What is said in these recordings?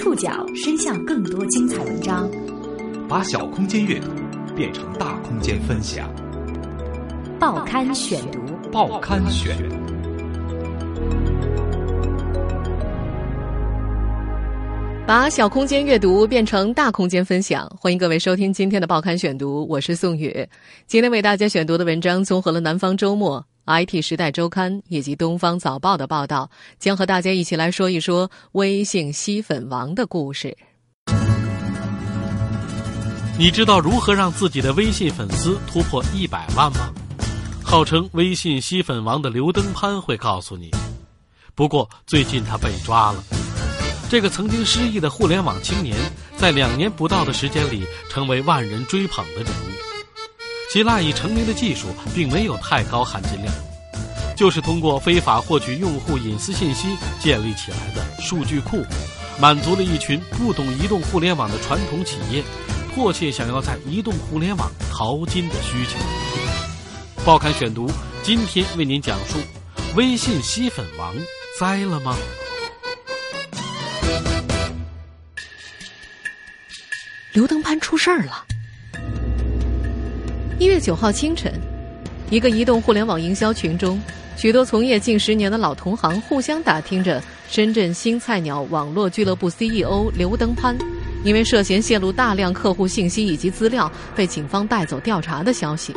触角伸向更多精彩文章，把小空间阅读变成大空间分享。报刊选读，报刊选。把小空间阅读变成大空间分享，欢迎各位收听今天的报刊选读，我是宋宇。今天为大家选读的文章综合了《南方周末》。IT 时代周刊以及东方早报的报道，将和大家一起来说一说微信吸粉王的故事。你知道如何让自己的微信粉丝突破一百万吗？号称微信吸粉王的刘登攀会告诉你。不过最近他被抓了。这个曾经失意的互联网青年，在两年不到的时间里，成为万人追捧的人物。其赖以成名的技术并没有太高含金量，就是通过非法获取用户隐私信息建立起来的数据库，满足了一群不懂移动互联网的传统企业迫切想要在移动互联网淘金的需求。报刊选读今天为您讲述：微信吸粉王栽了吗？刘登攀出事儿了。一月九号清晨，一个移动互联网营销群中，许多从业近十年的老同行互相打听着深圳新菜鸟网络俱乐部 CEO 刘登攀，因为涉嫌泄露大量客户信息以及资料，被警方带走调查的消息。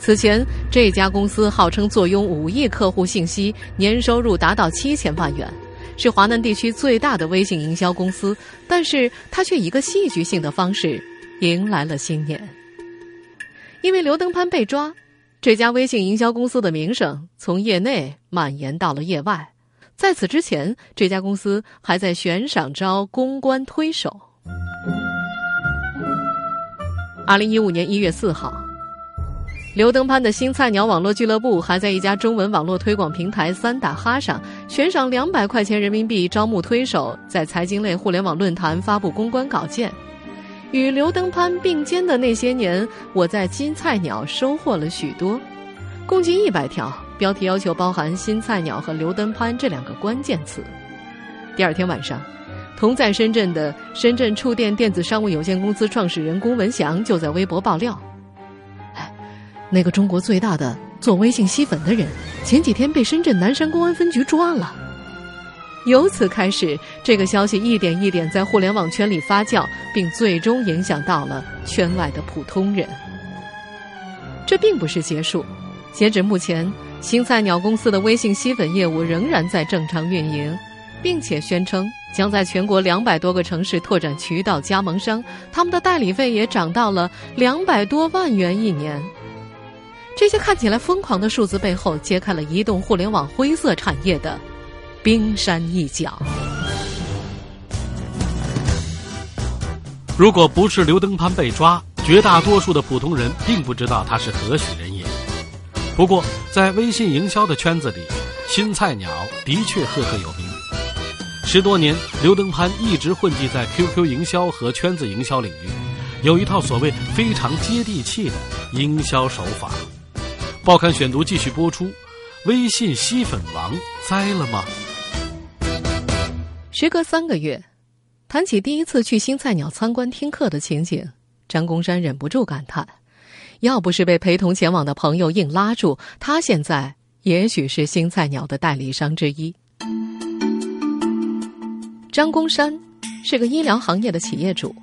此前，这家公司号称坐拥五亿客户信息，年收入达到七千万元，是华南地区最大的微信营销公司，但是他却以一个戏剧性的方式迎来了新年。因为刘登攀被抓，这家微信营销公司的名声从业内蔓延到了业外。在此之前，这家公司还在悬赏招公关推手。二零一五年一月四号，刘登攀的新菜鸟网络俱乐部还在一家中文网络推广平台三打哈上悬赏两百块钱人民币招募推手，在财经类互联网论坛发布公关稿件。与刘登攀并肩的那些年，我在新菜鸟收获了许多，共计一百条标题，要求包含“新菜鸟”和刘登攀这两个关键词。第二天晚上，同在深圳的深圳触电电子商务有限公司创始人龚文祥就在微博爆料：“哎，那个中国最大的做微信吸粉的人，前几天被深圳南山公安分局抓了。”由此开始，这个消息一点一点在互联网圈里发酵，并最终影响到了圈外的普通人。这并不是结束，截止目前，新菜鸟公司的微信吸粉业务仍然在正常运营，并且宣称将在全国两百多个城市拓展渠道加盟商，他们的代理费也涨到了两百多万元一年。这些看起来疯狂的数字背后，揭开了移动互联网灰色产业的。冰山一角。如果不是刘登攀被抓，绝大多数的普通人并不知道他是何许人也。不过，在微信营销的圈子里，新菜鸟的确赫赫有名。十多年，刘登攀一直混迹在 QQ 营销和圈子营销领域，有一套所谓非常接地气的营销手法。报刊选读继续播出：微信吸粉王栽了吗？时隔三个月，谈起第一次去新菜鸟参观听课的情景，张公山忍不住感叹：要不是被陪同前往的朋友硬拉住，他现在也许是新菜鸟的代理商之一。张公山是个医疗行业的企业主。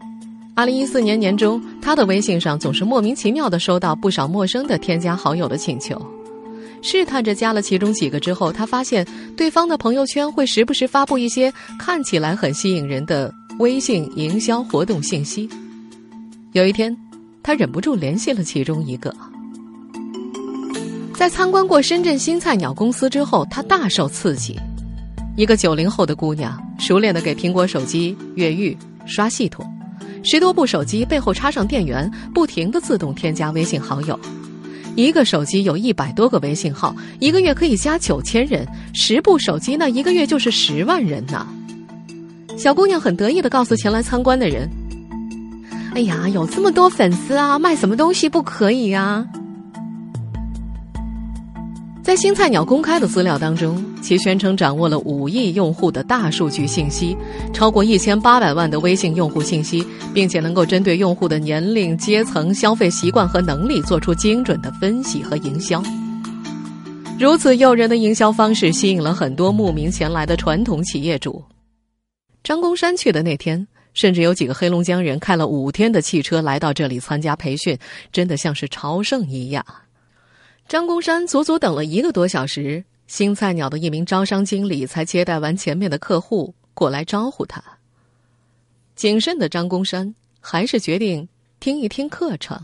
二零一四年年中，他的微信上总是莫名其妙的收到不少陌生的添加好友的请求。试探着加了其中几个之后，他发现对方的朋友圈会时不时发布一些看起来很吸引人的微信营销活动信息。有一天，他忍不住联系了其中一个。在参观过深圳新菜鸟公司之后，他大受刺激。一个九零后的姑娘，熟练的给苹果手机越狱、刷系统，十多部手机背后插上电源，不停的自动添加微信好友。一个手机有一百多个微信号，一个月可以加九千人，十部手机那一个月就是十万人呐。小姑娘很得意的告诉前来参观的人：“哎呀，有这么多粉丝啊，卖什么东西不可以呀？”在新菜鸟公开的资料当中，其宣称掌握了五亿用户的大数据信息，超过一千八百万的微信用户信息，并且能够针对用户的年龄、阶层、消费习惯和能力做出精准的分析和营销。如此诱人的营销方式，吸引了很多慕名前来的传统企业主。张公山去的那天，甚至有几个黑龙江人开了五天的汽车来到这里参加培训，真的像是朝圣一样。张公山足足等了一个多小时，新菜鸟的一名招商经理才接待完前面的客户，过来招呼他。谨慎的张公山还是决定听一听课程。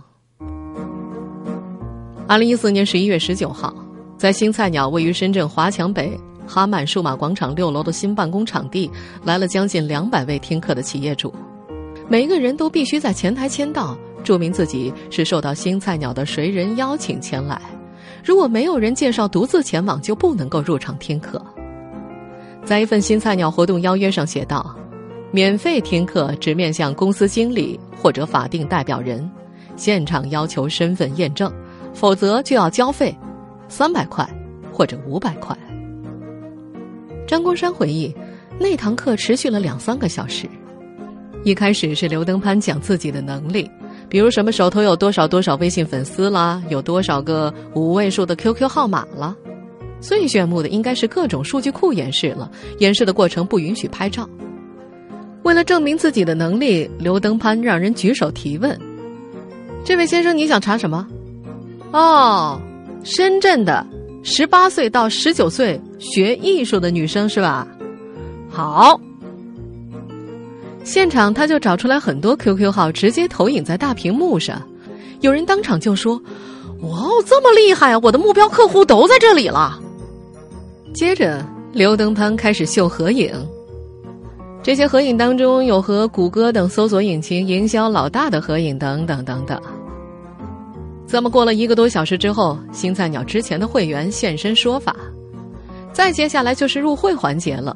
二零一四年十一月十九号，在新菜鸟位于深圳华强北哈曼数码广场六楼的新办公场地，来了将近两百位听课的企业主，每个人都必须在前台签到，注明自己是受到新菜鸟的谁人邀请前来。如果没有人介绍，独自前往就不能够入场听课。在一份新菜鸟活动邀约上写道：“免费听课只面向公司经理或者法定代表人，现场要求身份验证，否则就要交费，三百块或者五百块。”张公山回忆，那堂课持续了两三个小时。一开始是刘登攀讲自己的能力。比如什么手头有多少多少微信粉丝啦，有多少个五位数的 QQ 号码了？最炫目的应该是各种数据库演示了。演示的过程不允许拍照。为了证明自己的能力，刘登攀让人举手提问：“这位先生，你想查什么？”哦，深圳的十八岁到十九岁学艺术的女生是吧？好。现场他就找出来很多 QQ 号，直接投影在大屏幕上。有人当场就说：“哇哦，这么厉害啊！我的目标客户都在这里了。”接着，刘登攀开始秀合影。这些合影当中有和谷歌等搜索引擎营销老大的合影，等等等等。这么过了一个多小时之后，新菜鸟之前的会员现身说法。再接下来就是入会环节了。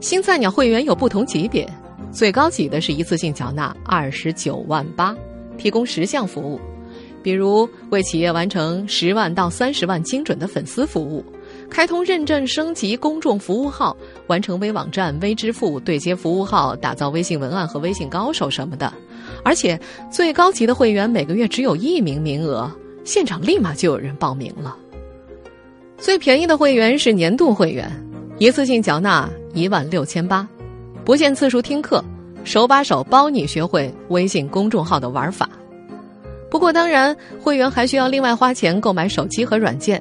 新菜鸟会员有不同级别。最高级的是一次性缴纳二十九万八，提供十项服务，比如为企业完成十万到三十万精准的粉丝服务，开通认证升级公众服务号，完成微网站、微支付对接服务号，打造微信文案和微信高手什么的。而且最高级的会员每个月只有一名名额，现场立马就有人报名了。最便宜的会员是年度会员，一次性缴纳一万六千八。不限次数听课，手把手包你学会微信公众号的玩法。不过，当然会员还需要另外花钱购买手机和软件。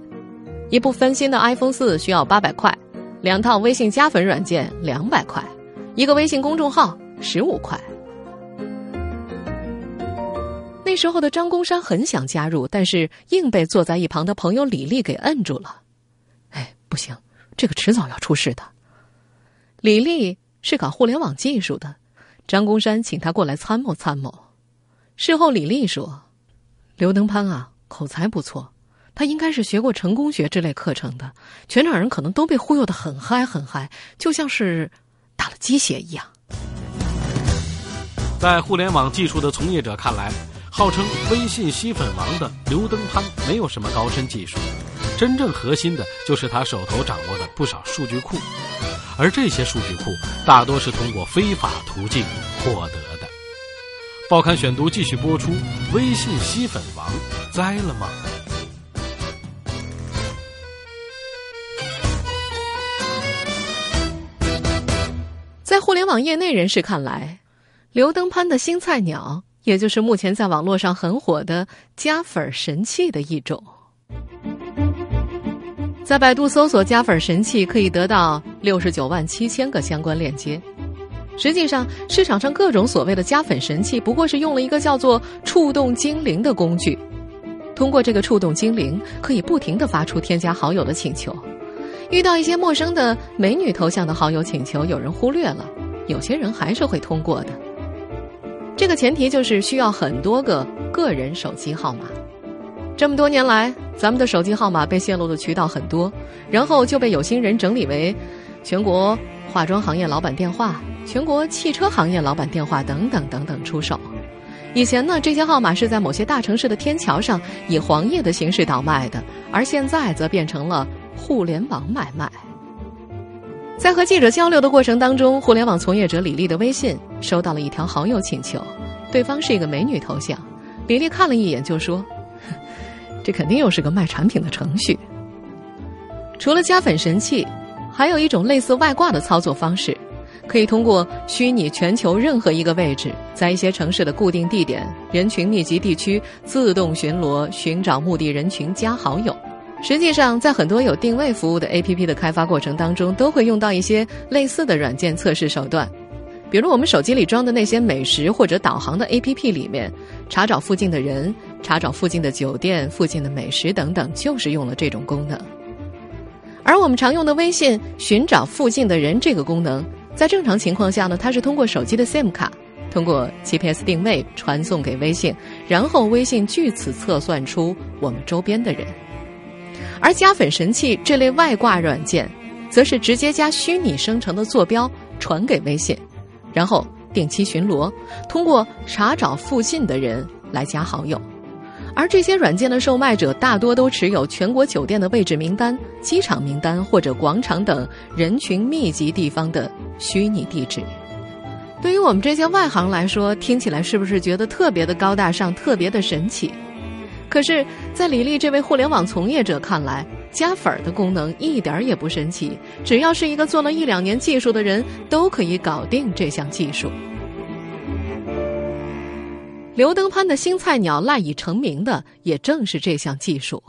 一部翻新的 iPhone 四需要八百块，两套微信加粉软件两百块，一个微信公众号十五块。那时候的张公山很想加入，但是硬被坐在一旁的朋友李丽给摁住了。哎，不行，这个迟早要出事的。李丽。是搞互联网技术的，张公山请他过来参谋参谋。事后，李丽说：“刘登攀啊，口才不错，他应该是学过成功学这类课程的。全场人可能都被忽悠的很嗨很嗨，就像是打了鸡血一样。”在互联网技术的从业者看来，号称微信吸粉王的刘登攀没有什么高深技术，真正核心的就是他手头掌握的不少数据库。而这些数据库大多是通过非法途径获得的。报刊选读继续播出：微信吸粉王栽了吗？在互联网业内人士看来，刘登攀的新菜鸟，也就是目前在网络上很火的加粉神器的一种。在百度搜索“加粉神器”，可以得到六十九万七千个相关链接。实际上，市场上各种所谓的加粉神器，不过是用了一个叫做“触动精灵”的工具。通过这个触动精灵，可以不停的发出添加好友的请求。遇到一些陌生的美女头像的好友请求，有人忽略了，有些人还是会通过的。这个前提就是需要很多个个人手机号码。这么多年来，咱们的手机号码被泄露的渠道很多，然后就被有心人整理为全国化妆行业老板电话、全国汽车行业老板电话等等等等出售。以前呢，这些号码是在某些大城市的天桥上以黄页的形式倒卖的，而现在则变成了互联网买卖。在和记者交流的过程当中，互联网从业者李丽的微信收到了一条好友请求，对方是一个美女头像。李丽看了一眼就说：“这肯定又是个卖产品的程序。”除了加粉神器，还有一种类似外挂的操作方式，可以通过虚拟全球任何一个位置，在一些城市的固定地点、人群密集地区自动巡逻，寻找目的人群加好友。实际上，在很多有定位服务的 APP 的开发过程当中，都会用到一些类似的软件测试手段。比如，我们手机里装的那些美食或者导航的 APP 里面，查找附近的人、查找附近的酒店、附近的美食等等，就是用了这种功能。而我们常用的微信寻找附近的人这个功能，在正常情况下呢，它是通过手机的 SIM 卡，通过 GPS 定位传送给微信，然后微信据此测算出我们周边的人。而加粉神器这类外挂软件，则是直接加虚拟生成的坐标传给微信，然后定期巡逻，通过查找附近的人来加好友。而这些软件的售卖者大多都持有全国酒店的位置名单、机场名单或者广场等人群密集地方的虚拟地址。对于我们这些外行来说，听起来是不是觉得特别的高大上、特别的神奇？可是，在李丽这位互联网从业者看来，加粉儿的功能一点儿也不神奇，只要是一个做了一两年技术的人，都可以搞定这项技术。刘登攀的新菜鸟赖以成名的，也正是这项技术。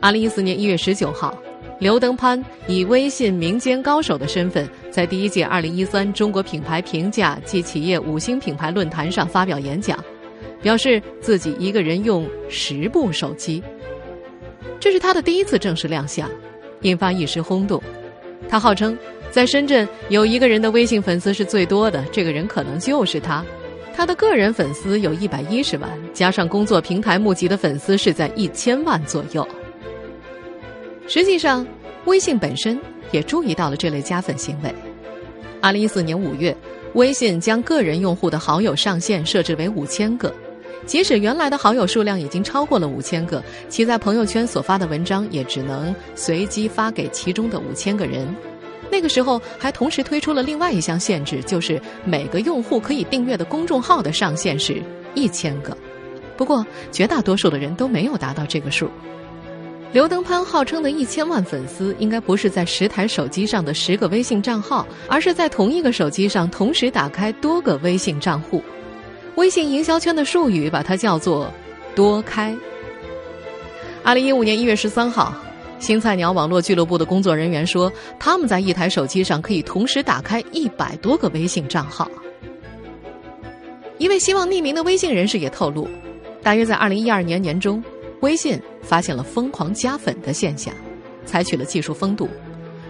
二零一四年一月十九号，刘登攀以微信民间高手的身份，在第一届二零一三中国品牌评价及企业五星品牌论坛上发表演讲。表示自己一个人用十部手机，这是他的第一次正式亮相，引发一时轰动。他号称在深圳有一个人的微信粉丝是最多的，这个人可能就是他。他的个人粉丝有一百一十万，加上工作平台募集的粉丝是在一千万左右。实际上，微信本身也注意到了这类加粉行为。二零一四年五月，微信将个人用户的好友上限设置为五千个。即使原来的好友数量已经超过了五千个，其在朋友圈所发的文章也只能随机发给其中的五千个人。那个时候还同时推出了另外一项限制，就是每个用户可以订阅的公众号的上限是一千个。不过绝大多数的人都没有达到这个数。刘登攀号称的一千万粉丝，应该不是在十台手机上的十个微信账号，而是在同一个手机上同时打开多个微信账户。微信营销圈的术语把它叫做“多开”。二零一五年一月十三号，新菜鸟网络俱乐部的工作人员说，他们在一台手机上可以同时打开一百多个微信账号。一位希望匿名的微信人士也透露，大约在二零一二年年中，微信发现了疯狂加粉的现象，采取了技术封堵。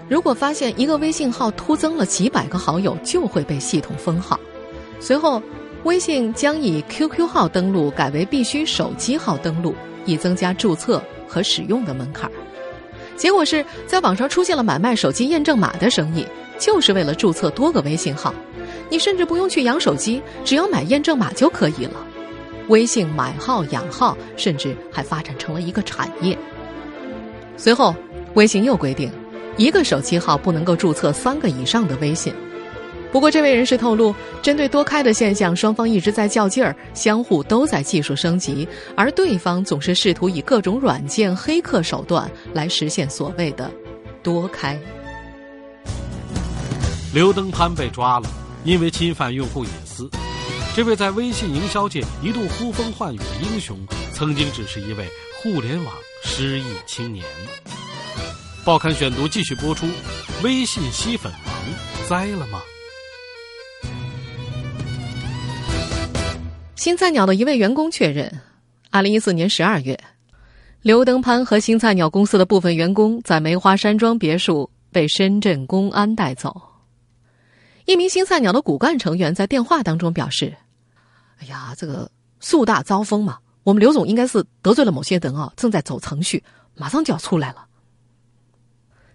如果发现一个微信号突增了几百个好友，就会被系统封号。随后。微信将以 QQ 号登录改为必须手机号登录，以增加注册和使用的门槛。结果是在网上出现了买卖手机验证码的生意，就是为了注册多个微信号。你甚至不用去养手机，只要买验证码就可以了。微信买号养号，甚至还发展成了一个产业。随后，微信又规定，一个手机号不能够注册三个以上的微信。不过，这位人士透露，针对多开的现象，双方一直在较劲儿，相互都在技术升级，而对方总是试图以各种软件、黑客手段来实现所谓的多开。刘登攀被抓了，因为侵犯用户隐私。这位在微信营销界一度呼风唤雨的英雄，曾经只是一位互联网失意青年。报刊选读继续播出：微信吸粉王栽了吗？新菜鸟的一位员工确认，二零一四年十二月，刘登攀和新菜鸟公司的部分员工在梅花山庄别墅被深圳公安带走。一名新菜鸟的骨干成员在电话当中表示：“哎呀，这个树大招风嘛，我们刘总应该是得罪了某些人啊，正在走程序，马上就要出来了。”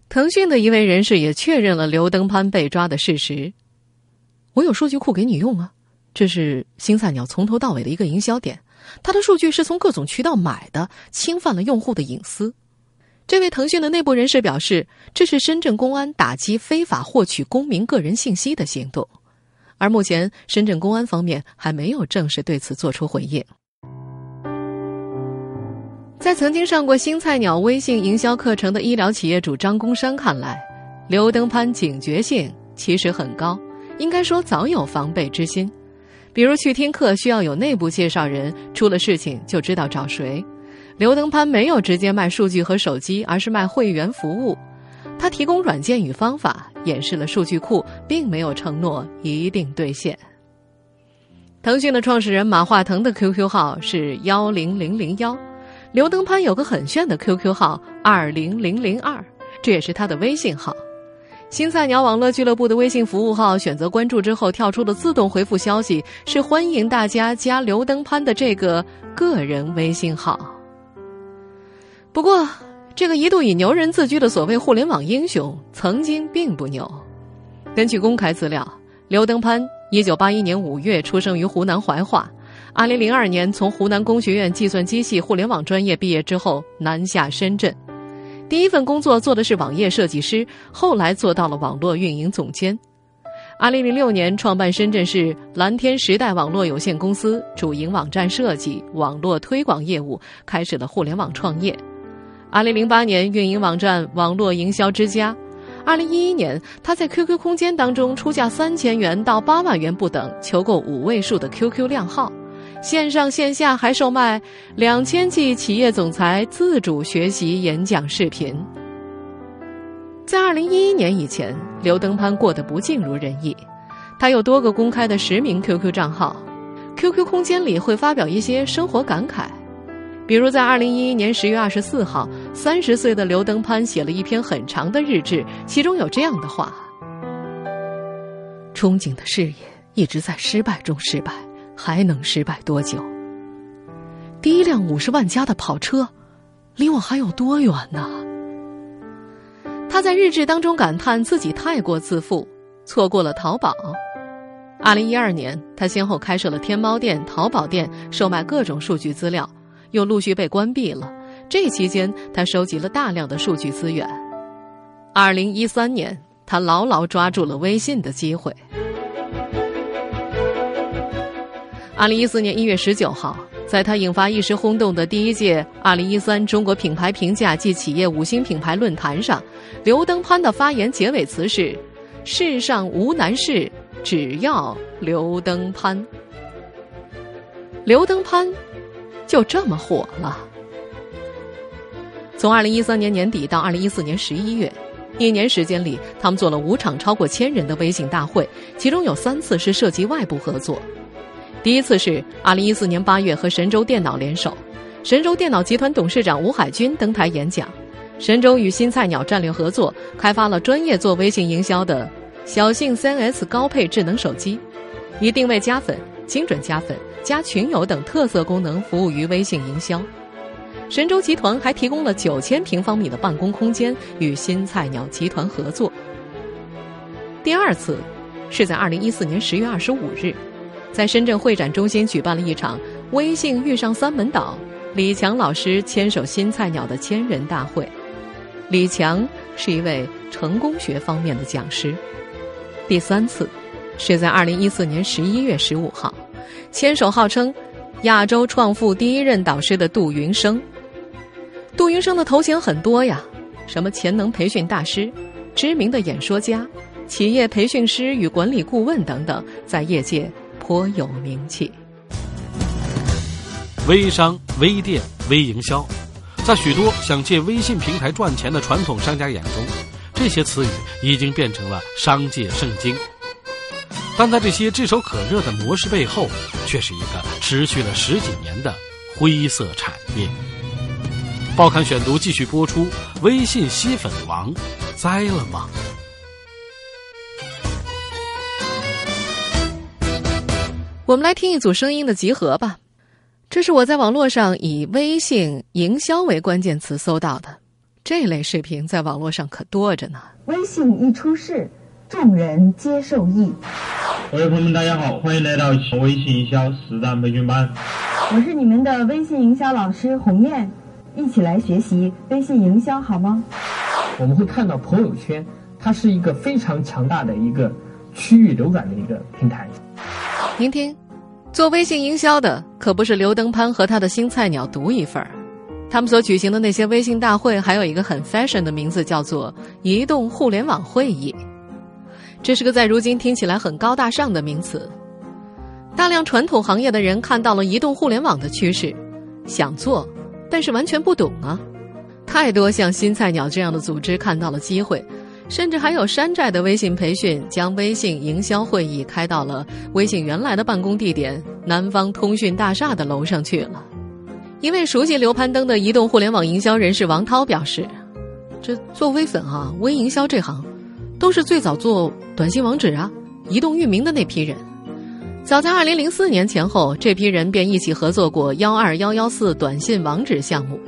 腾讯的一位人士也确认了刘登攀被抓的事实。我有数据库给你用啊。这是新菜鸟从头到尾的一个营销点，它的数据是从各种渠道买的，侵犯了用户的隐私。这位腾讯的内部人士表示，这是深圳公安打击非法获取公民个人信息的行动，而目前深圳公安方面还没有正式对此作出回应。在曾经上过新菜鸟微信营销课程的医疗企业主张公山看来，刘登攀警觉性其实很高，应该说早有防备之心。比如去听课需要有内部介绍人，出了事情就知道找谁。刘登攀没有直接卖数据和手机，而是卖会员服务。他提供软件与方法，演示了数据库，并没有承诺一定兑现。腾讯的创始人马化腾的 QQ 号是幺零零零幺。刘登攀有个很炫的 QQ 号二零零零二，这也是他的微信号。新菜鸟网络俱乐部的微信服务号选择关注之后，跳出的自动回复消息是欢迎大家加刘登攀的这个个人微信号。不过，这个一度以牛人自居的所谓互联网英雄，曾经并不牛。根据公开资料，刘登攀一九八一年五月出生于湖南怀化。二零零二年从湖南工学院计算机系互联网专业毕业之后，南下深圳，第一份工作做的是网页设计师，后来做到了网络运营总监。二零零六年创办深圳市蓝天时代网络有限公司，主营网站设计、网络推广业务，开始了互联网创业。二零零八年运营网站网络营销之家。二零一一年，他在 QQ 空间当中出价三千元到八万元不等，求购五位数的 QQ 靓号。线上线下还售卖两千计企业总裁自主学习演讲视频。在二零一一年以前，刘登攀过得不尽如人意。他有多个公开的实名 QQ 账号，QQ 空间里会发表一些生活感慨，比如在二零一一年十月二十四号，三十岁的刘登攀写了一篇很长的日志，其中有这样的话：憧憬的事业一直在失败中失败。还能失败多久？第一辆五十万加的跑车，离我还有多远呢？他在日志当中感叹自己太过自负，错过了淘宝。二零一二年，他先后开设了天猫店、淘宝店，售卖各种数据资料，又陆续被关闭了。这期间，他收集了大量的数据资源。二零一三年，他牢牢抓住了微信的机会。二零一四年一月十九号，在他引发一时轰动的第一届二零一三中国品牌评价暨企业五星品牌论坛上，刘登攀的发言结尾词是：“世上无难事，只要刘登攀。”刘登攀就这么火了。从二零一三年年底到二零一四年十一月，一年时间里，他们做了五场超过千人的微信大会，其中有三次是涉及外部合作。第一次是二零一四年八月和神州电脑联手，神州电脑集团董事长吴海军登台演讲。神州与新菜鸟战略合作，开发了专业做微信营销的小信三 S 高配智能手机，以定位加粉、精准加粉、加群友等特色功能服务于微信营销。神州集团还提供了九千平方米的办公空间与新菜鸟集团合作。第二次是在二零一四年十月二十五日。在深圳会展中心举办了一场“微信遇上三门岛”，李强老师牵手新菜鸟的千人大会。李强是一位成功学方面的讲师。第三次是在二零一四年十一月十五号，牵手号称亚洲创富第一任导师的杜云生。杜云生的头衔很多呀，什么潜能培训大师、知名的演说家、企业培训师与管理顾问等等，在业界。颇有名气。微商、微店、微营销，在许多想借微信平台赚钱的传统商家眼中，这些词语已经变成了商界圣经。但在这些炙手可热的模式背后，却是一个持续了十几年的灰色产业。报刊选读继续播出：微信吸粉王栽了吗？我们来听一组声音的集合吧，这是我在网络上以“微信营销”为关键词搜到的，这类视频在网络上可多着呢。微信一出世，众人皆受益。各位朋友们，大家好，欢迎来到微信营销实战培训班。我是你们的微信营销老师红艳。一起来学习微信营销好吗？我们会看到朋友圈，它是一个非常强大的一个区域流转的一个平台。您听，做微信营销的可不是刘登攀和他的新菜鸟独一份儿，他们所举行的那些微信大会，还有一个很 fashion 的名字，叫做移动互联网会议。这是个在如今听起来很高大上的名词。大量传统行业的人看到了移动互联网的趋势，想做，但是完全不懂啊。太多像新菜鸟这样的组织看到了机会，甚至还有山寨的微信培训，将微信营销会议开到了微信原来的办公地点南方通讯大厦的楼上去了。一位熟悉刘攀登的移动互联网营销人士王涛表示：“这做微粉啊，微营销这行，都是最早做短信网址啊、移动域名的那批人。早在二零零四年前后，这批人便一起合作过幺二幺幺四短信网址项目。”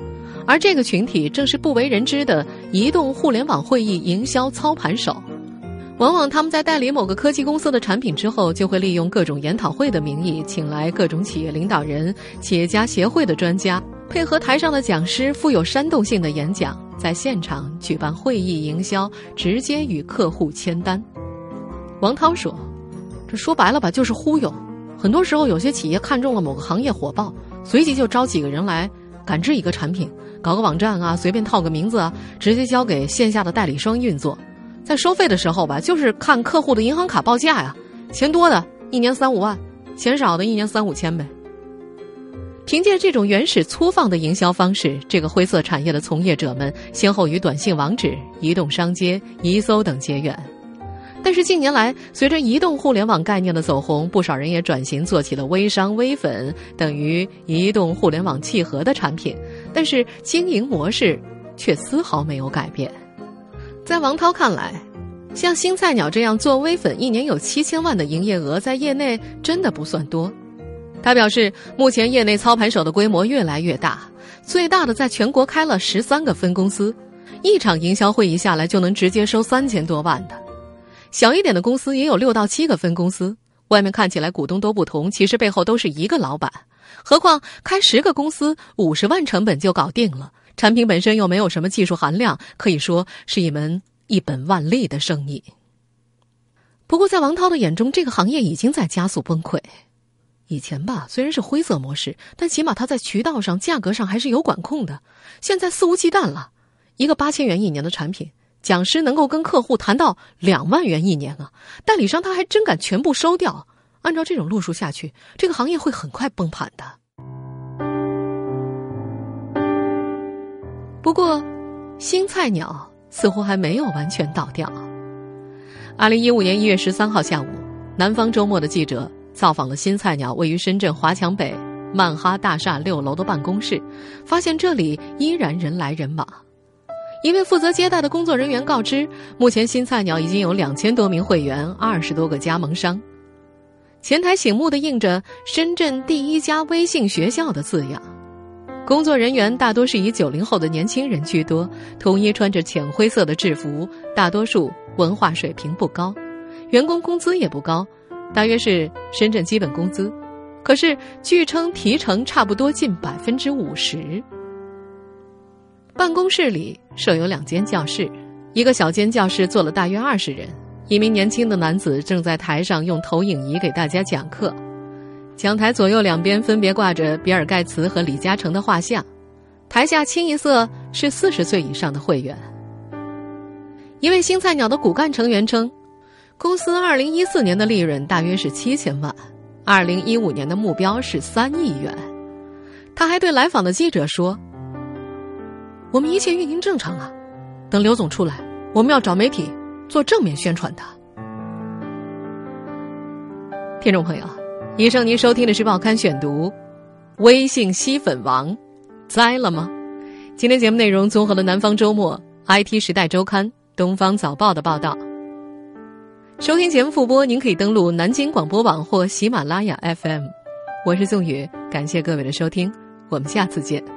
而这个群体正是不为人知的移动互联网会议营销操盘手。往往他们在代理某个科技公司的产品之后，就会利用各种研讨会的名义，请来各种企业领导人、企业家协会的专家，配合台上的讲师富有煽动性的演讲，在现场举办会议营销，直接与客户签单。王涛说：“这说白了吧，就是忽悠。很多时候，有些企业看中了某个行业火爆，随即就招几个人来赶制一个产品。”搞个网站啊，随便套个名字啊，直接交给线下的代理商运作。在收费的时候吧，就是看客户的银行卡报价呀，钱多的一年三五万，钱少的一年三五千呗。凭借这种原始粗放的营销方式，这个灰色产业的从业者们先后与短信网址、移动商街、移搜等结缘。但是近年来，随着移动互联网概念的走红，不少人也转型做起了微商、微粉等于移动互联网契合的产品。但是经营模式却丝毫没有改变。在王涛看来，像新菜鸟这样做微粉，一年有七千万的营业额，在业内真的不算多。他表示，目前业内操盘手的规模越来越大，最大的在全国开了十三个分公司，一场营销会议下来就能直接收三千多万的。小一点的公司也有六到七个分公司，外面看起来股东都不同，其实背后都是一个老板。何况开十个公司，五十万成本就搞定了，产品本身又没有什么技术含量，可以说是一门一本万利的生意。不过，在王涛的眼中，这个行业已经在加速崩溃。以前吧，虽然是灰色模式，但起码它在渠道上、价格上还是有管控的。现在肆无忌惮了，一个八千元一年的产品。讲师能够跟客户谈到两万元一年啊，代理商他还真敢全部收掉。按照这种路数下去，这个行业会很快崩盘的。不过，新菜鸟似乎还没有完全倒掉。二零一五年一月十三号下午，南方周末的记者造访了新菜鸟位于深圳华强北曼哈大厦六楼的办公室，发现这里依然人来人往。一位负责接待的工作人员告知，目前新菜鸟已经有两千多名会员，二十多个加盟商。前台醒目的印着“深圳第一家微信学校”的字样。工作人员大多是以九零后的年轻人居多，统一穿着浅灰色的制服，大多数文化水平不高，员工工资也不高，大约是深圳基本工资。可是据称提成差不多近百分之五十。办公室里设有两间教室，一个小间教室坐了大约二十人。一名年轻的男子正在台上用投影仪给大家讲课，讲台左右两边分别挂着比尔盖茨和李嘉诚的画像，台下清一色是四十岁以上的会员。一位新菜鸟的骨干成员称，公司二零一四年的利润大约是七千万，二零一五年的目标是三亿元。他还对来访的记者说。我们一切运营正常啊，等刘总出来，我们要找媒体做正面宣传的。听众朋友，以上您收听的是《报刊选读》，微信吸粉王栽了吗？今天节目内容综合了《南方周末》、《IT 时代周刊》、《东方早报》的报道。收听节目复播，您可以登录南京广播网或喜马拉雅 FM。我是宋宇，感谢各位的收听，我们下次见。